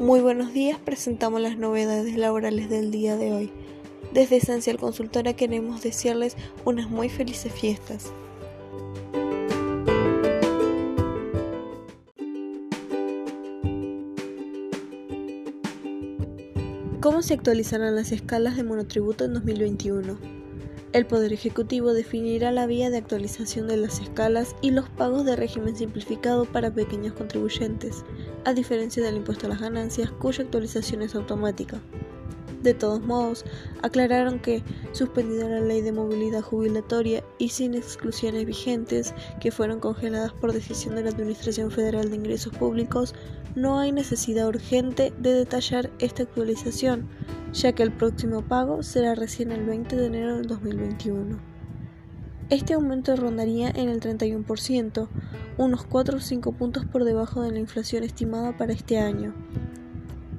Muy buenos días, presentamos las novedades laborales del día de hoy. Desde Esencial Consultora queremos desearles unas muy felices fiestas. ¿Cómo se actualizarán las escalas de monotributo en 2021? El Poder Ejecutivo definirá la vía de actualización de las escalas y los pagos de régimen simplificado para pequeños contribuyentes, a diferencia del impuesto a las ganancias, cuya actualización es automática. De todos modos, aclararon que, suspendida la ley de movilidad jubilatoria y sin exclusiones vigentes que fueron congeladas por decisión de la Administración Federal de Ingresos Públicos, no hay necesidad urgente de detallar esta actualización, ya que el próximo pago será recién el 20 de enero del 2021. Este aumento rondaría en el 31%, unos 4 o 5 puntos por debajo de la inflación estimada para este año.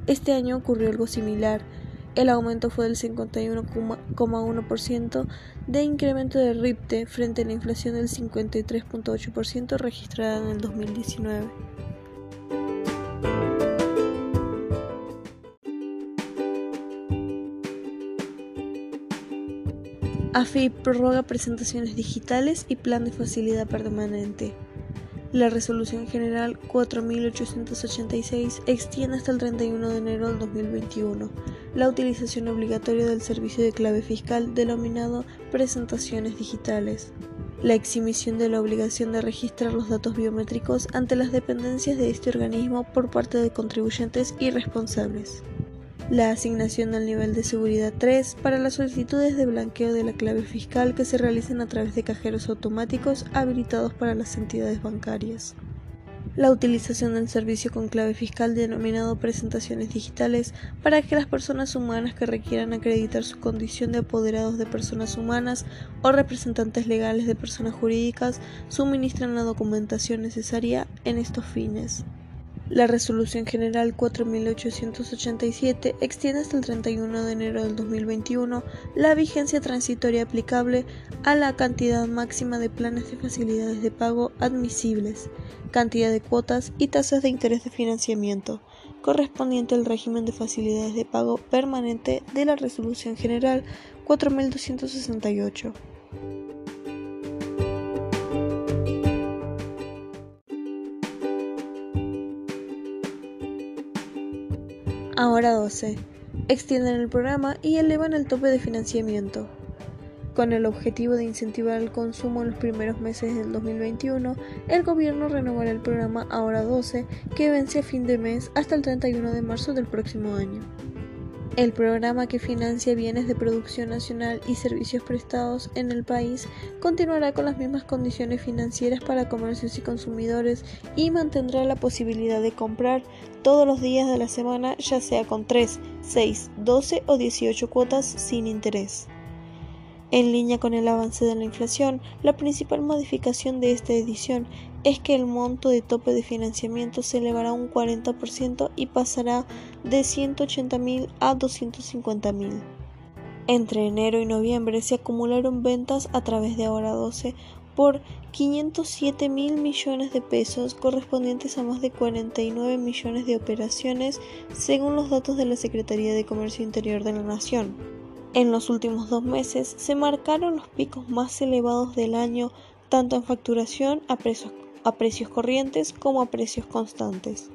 Este año ocurrió algo similar, el aumento fue del 51,1% de incremento de RIPTE frente a la inflación del 53,8% registrada en el 2019. AFIP prorroga presentaciones digitales y plan de facilidad permanente. La resolución general 4886 extiende hasta el 31 de enero del 2021 la utilización obligatoria del servicio de clave fiscal denominado presentaciones digitales. La exhibición de la obligación de registrar los datos biométricos ante las dependencias de este organismo por parte de contribuyentes y responsables la asignación del nivel de seguridad 3 para las solicitudes de blanqueo de la clave fiscal que se realicen a través de cajeros automáticos habilitados para las entidades bancarias. La utilización del servicio con clave fiscal denominado presentaciones digitales para que las personas humanas que requieran acreditar su condición de apoderados de personas humanas o representantes legales de personas jurídicas suministren la documentación necesaria en estos fines. La Resolución General 4887 extiende hasta el 31 de enero del 2021 la vigencia transitoria aplicable a la cantidad máxima de planes de facilidades de pago admisibles, cantidad de cuotas y tasas de interés de financiamiento, correspondiente al régimen de facilidades de pago permanente de la Resolución General 4268. Ahora 12. Extienden el programa y elevan el tope de financiamiento. Con el objetivo de incentivar el consumo en los primeros meses del 2021, el gobierno renovará el programa Ahora 12, que vence a fin de mes hasta el 31 de marzo del próximo año. El programa que financia bienes de producción nacional y servicios prestados en el país continuará con las mismas condiciones financieras para comercios y consumidores y mantendrá la posibilidad de comprar todos los días de la semana ya sea con 3, 6, 12 o 18 cuotas sin interés. En línea con el avance de la inflación, la principal modificación de esta edición es que el monto de tope de financiamiento se elevará un 40% y pasará de 180.000 a 250.000. Entre enero y noviembre se acumularon ventas a través de Ahora 12 por 507 mil millones de pesos correspondientes a más de 49 millones de operaciones según los datos de la Secretaría de Comercio Interior de la Nación. En los últimos dos meses se marcaron los picos más elevados del año tanto en facturación a precios, a precios corrientes como a precios constantes.